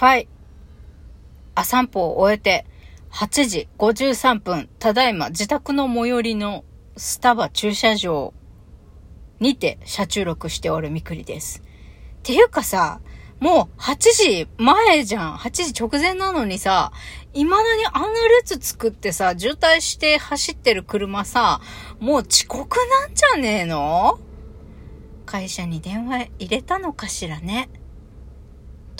ファイ、あ、散歩を終えて、8時53分、ただいま自宅の最寄りのスタバ駐車場にて車中録しておるみくりです。ていうかさ、もう8時前じゃん。8時直前なのにさ、未だにあんな列作ってさ、渋滞して走ってる車さ、もう遅刻なんじゃねえの？会社に電話入れたのかしらね。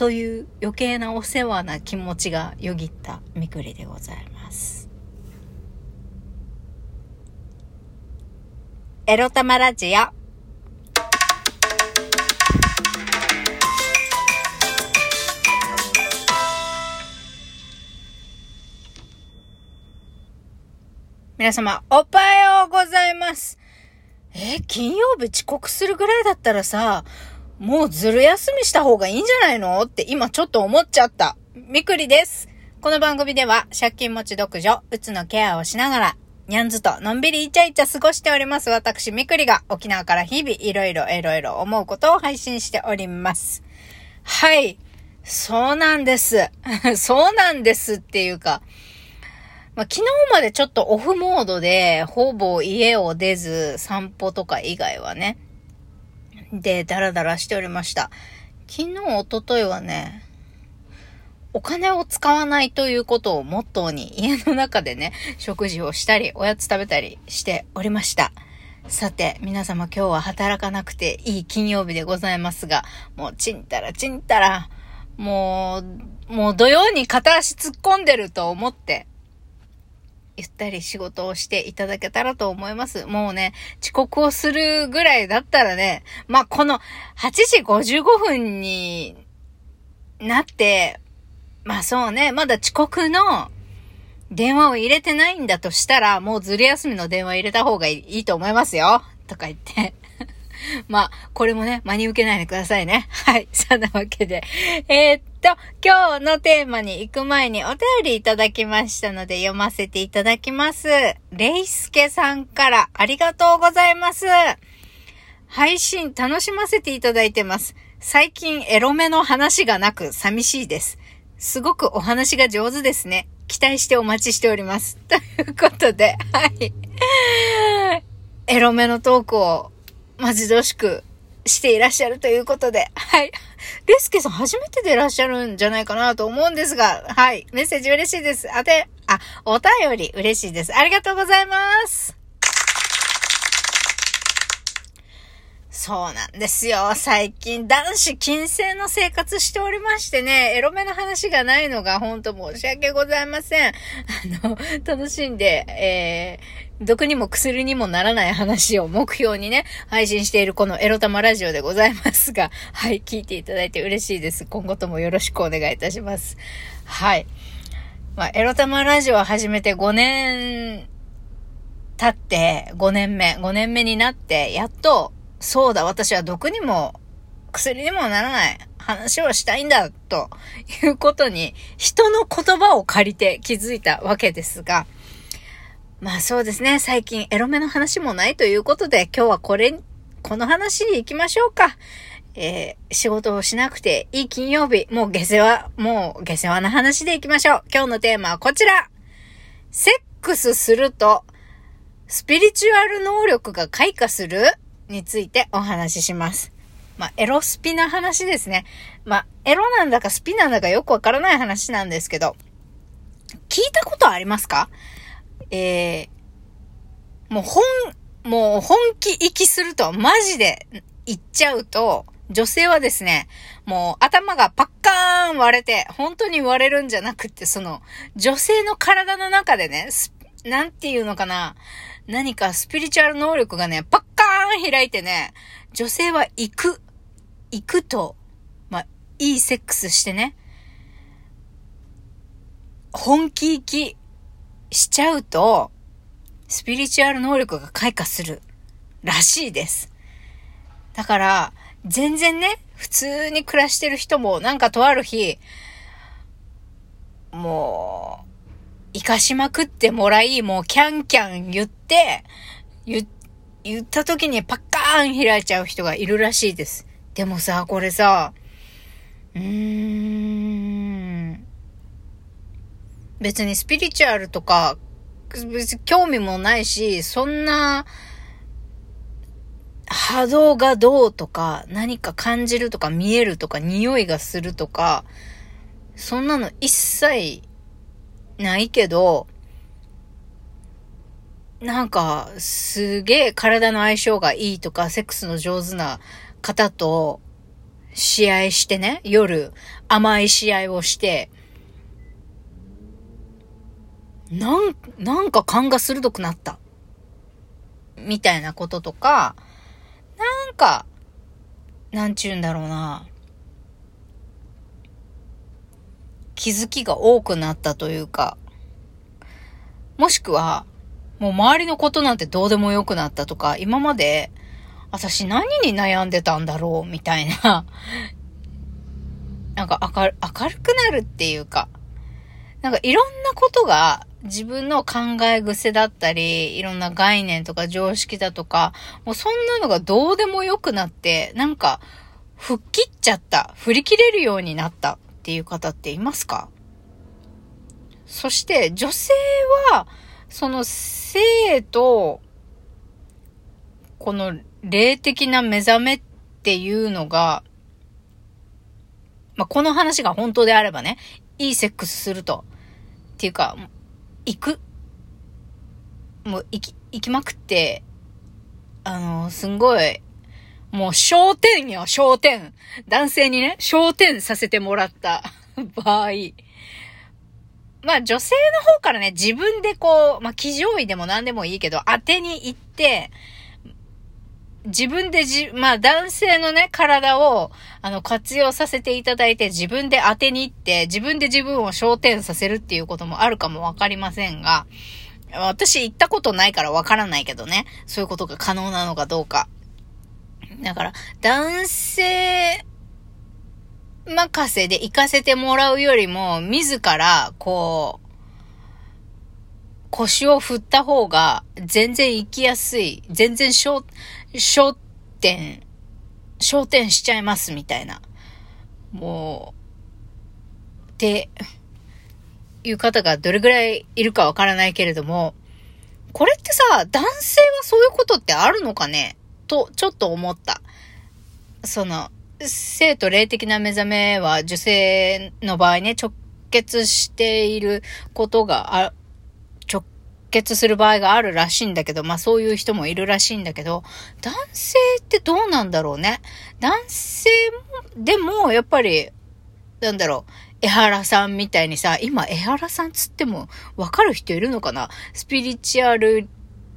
という余計なお世話な気持ちがよぎったみくりでございます。エロ玉ラジオ。皆様、おはようございます。え金曜日遅刻するぐらいだったらさ、もうずる休みした方がいいんじゃないのって今ちょっと思っちゃった。みくりです。この番組では借金持ち独女、うつのケアをしながら、にゃんずとのんびりイチャイチャ過ごしております私みくりが沖縄から日々いろいろいろいろ思うことを配信しております。はい。そうなんです。そうなんですっていうか、まあ、昨日までちょっとオフモードで、ほぼ家を出ず散歩とか以外はね、で、ダラダラしておりました。昨日、おとといはね、お金を使わないということをモットーに家の中でね、食事をしたり、おやつ食べたりしておりました。さて、皆様今日は働かなくていい金曜日でございますが、もうちんたらちんたら、もう、もう土曜に片足突っ込んでると思って、ゆったり仕事をしていただけたらと思います。もうね、遅刻をするぐらいだったらね、まあ、この8時55分になって、まあそうね、まだ遅刻の電話を入れてないんだとしたら、もうずる休みの電話入れた方がいいと思いますよ。とか言って。まあ、これもね、真に受けないでくださいね。はい。そんなわけで。えー、っと、今日のテーマに行く前にお便りいただきましたので読ませていただきます。レイスケさんからありがとうございます。配信楽しませていただいてます。最近エロめの話がなく寂しいです。すごくお話が上手ですね。期待してお待ちしております。ということで、はい。エロめのトークを待ち遠しくしていらっしゃるということで、はい。レスケさん初めてでいらっしゃるんじゃないかなと思うんですが、はい。メッセージ嬉しいです。あて、あ、お便り嬉しいです。ありがとうございます。そうなんですよ。最近男子禁制の生活しておりましてね、エロめの話がないのが本当申し訳ございません。あの、楽しんで、えー、毒にも薬にもならない話を目標にね、配信しているこのエロ玉ラジオでございますが、はい、聞いていただいて嬉しいです。今後ともよろしくお願いいたします。はい。まあ、エロ玉ラジオを始めて5年経って、5年目、5年目になって、やっと、そうだ、私は毒にも薬にもならない話をしたいんだ、ということに、人の言葉を借りて気づいたわけですが、まあそうですね、最近エロめの話もないということで、今日はこれ、この話に行きましょうか。えー、仕事をしなくていい金曜日、もう下世話、もう下世話な話で行きましょう。今日のテーマはこちら。セックスすると、スピリチュアル能力が開花する？についてお話しします。まあ、エロスピな話ですね。まあ、エロなんだかスピなんだかよくわからない話なんですけど、聞いたことありますか？えー、もう本、もう本気息すると、マジで言っちゃうと、女性はですね、もう頭がパッカーン割れて、本当に割れるんじゃなくって、その、女性の体の中でね、なんていうのかな、何かスピリチュアル能力がね、パッカーン開いてね、女性は行く、行くと、まあ、いいセックスしてね、本気行きしちゃうと、スピリチュアル能力が開花するらしいです。だから、全然ね、普通に暮らしてる人もなんかとある日、もう、生かしまくってもらい、もうキャンキャン言って、言、言った時にパッカーン開いちゃう人がいるらしいです。でもさ、これさ、うーん、別にスピリチュアルとか、別に興味もないし、そんな、波動がどうとか、何か感じるとか、見えるとか、匂いがするとか、そんなの一切ないけど、なんか、すげえ体の相性がいいとか、セックスの上手な方と試合してね、夜甘い試合をして、なん、なんか勘が鋭くなった。みたいなこととか、なんか、なんちゅうんだろうな。気づきが多くなったというか、もしくは、もう周りのことなんてどうでもよくなったとか、今まで、私何に悩んでたんだろうみたいな、なんか明る明るくなるっていうか、なんかいろんなことが自分の考え癖だったり、いろんな概念とか常識だとか、もうそんなのがどうでもよくなって、なんか、吹っ切っちゃった、振り切れるようになったっていう方っていますか？そして女性は、その性と、この霊的な目覚めっていうのが、まあ、この話が本当であればね、いいセックスすると。っていうか、行く。もう行き、行きまくって、あの、すんごい、もう焦点よ、焦点。男性にね、焦点させてもらった 場合。まあ女性の方からね、自分でこう、まあ騎乗位でも何でもいいけど、当てに行って、自分でじ、まあ男性のね、体を、あの、活用させていただいて、自分で当てに行って、自分で自分を焦点させるっていうこともあるかもわかりませんが、私行ったことないからわからないけどね、そういうことが可能なのかどうか。だから、男性任せで行かせてもらうよりも、自ら、こう、腰を振った方が全然行きやすい。全然焦、焦点、焦点しちゃいますみたいな。もう、っていう方がどれぐらいいるかわからないけれども、これってさ、男性はそういうことってあるのかね？と、ちょっと思った。その、性と霊的な目覚めは女性の場合ね、直結していることがあ、直結する場合があるらしいんだけど、まあそういう人もいるらしいんだけど、男性ってどうなんだろうね。男性もでも、やっぱり、なんだろう、江原さんみたいにさ、今江原さんつってもわかる人いるのかな？スピリチュアル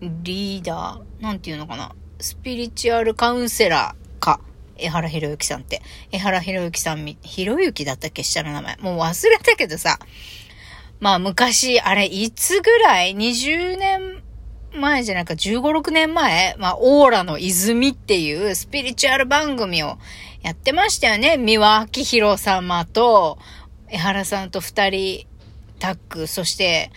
リーダー？なんていうのかな？スピリチュアルカウンセラーか？江原博之さんって。江原博之さんみ、博之だったっけ？下の名前。もう忘れたけどさ。まあ昔、あれ、いつぐらい ?20 年前じゃないか、15、6年前？まあ、オーラの泉っていうスピリチュアル番組をやってましたよね。三輪明宏様と、江原さんと二人タッグ、そして、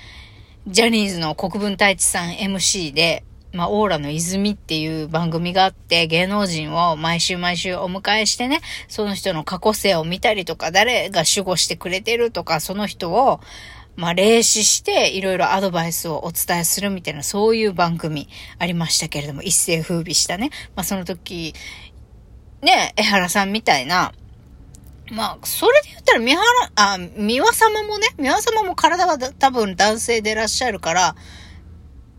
ジャニーズの国分太一さん MC で、まあ、オーラの泉っていう番組があって、芸能人を毎週毎週お迎えしてね、その人の過去性を見たりとか、誰が守護してくれてるとか、その人を、まあ、霊視して、いろいろアドバイスをお伝えするみたいな、そういう番組ありましたけれども、一世風靡したね。まあ、その時、ね、江原さんみたいな、まあ、それで言ったら、三原、あ、三輪様もね、三輪様も体は多分男性でいらっしゃるから、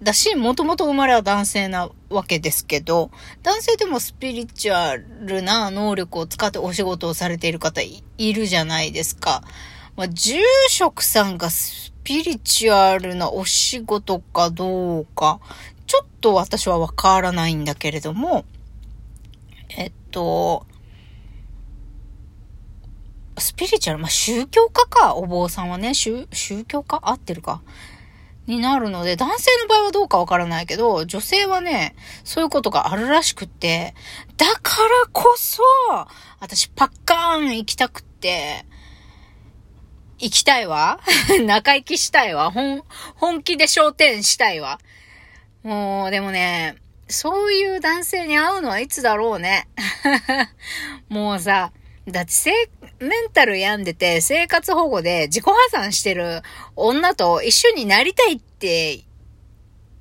だし、もともと生まれは男性なわけですけど、男性でもスピリチュアルな能力を使ってお仕事をされている方いるじゃないですか。まあ、住職さんがスピリチュアルなお仕事かどうか、ちょっと私はわからないんだけれども、えっと、スピリチュアル、まあ、宗教家か、お坊さんはね、宗、宗教家？合ってるか？になるので、男性の場合はどうかわからないけど、女性はね、そういうことがあるらしくって、だからこそ、私パッカーン行きたくって、行きたいわ。仲行きしたいわ。本、本気で焦点したいわ。もう、でもね、そういう男性に会うのはいつだろうね。もうさ、だってせ、メンタル病んでて生活保護で自己破産してる女と一緒になりたいって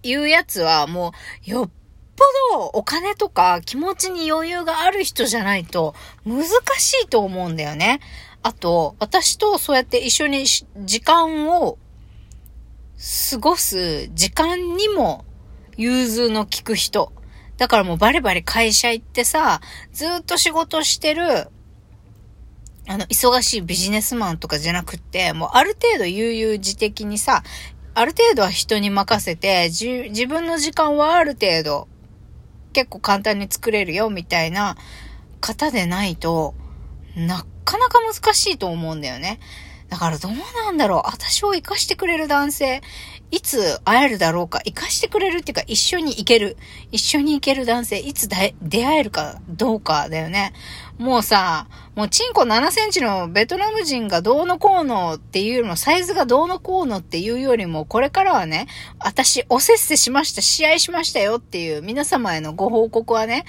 いうやつはもうよっぽどお金とか気持ちに余裕がある人じゃないと難しいと思うんだよね。あと、私とそうやって一緒に時間を過ごす時間にも融通の利く人。だからもうバリバリ会社行ってさ、ずっと仕事してる、あの、忙しいビジネスマンとかじゃなくって、もうある程度悠々自適にさ、ある程度は人に任せて、じ自分の時間はある程度、結構簡単に作れるよ、みたいな方でないと、なかなか難しいと思うんだよね。だからどうなんだろう私を生かしてくれる男性、いつ会えるだろうか生かしてくれるっていうか一緒に行ける。一緒に行ける男性、いつ出会えるかどうかだよね。もうさ、もうチンコ7センチのベトナム人がどうのこうのっていうよりも、サイズがどうのこうのっていうよりも、これからはね、私おせっせしました、試合しましたよっていう皆様へのご報告はね、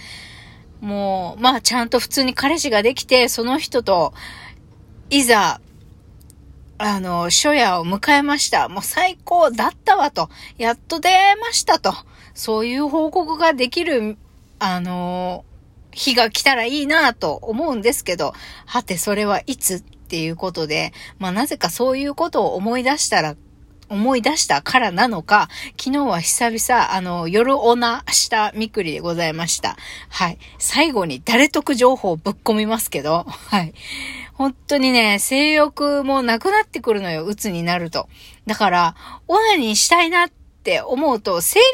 もう、まあちゃんと普通に彼氏ができて、その人と、いざ、あの、初夜を迎えました。もう最高だったわと。やっと出会えましたと。そういう報告ができる、あの、日が来たらいいなと思うんですけど、はてそれはいつ？っていうことで、まあなぜかそういうことを思い出したら思い出したからなのか、昨日は久々、あの、夜オナしたみくりでございました。はい。最後に誰得情報をぶっ込みますけど、はい。本当にね、性欲もなくなってくるのよ、鬱になると。だから、オナニーしたいなって思うと、生理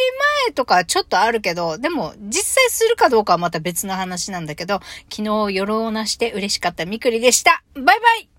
前とかちょっとあるけど、でも実際するかどうかはまた別の話なんだけど、昨日夜オナして嬉しかったみくりでした。バイバイ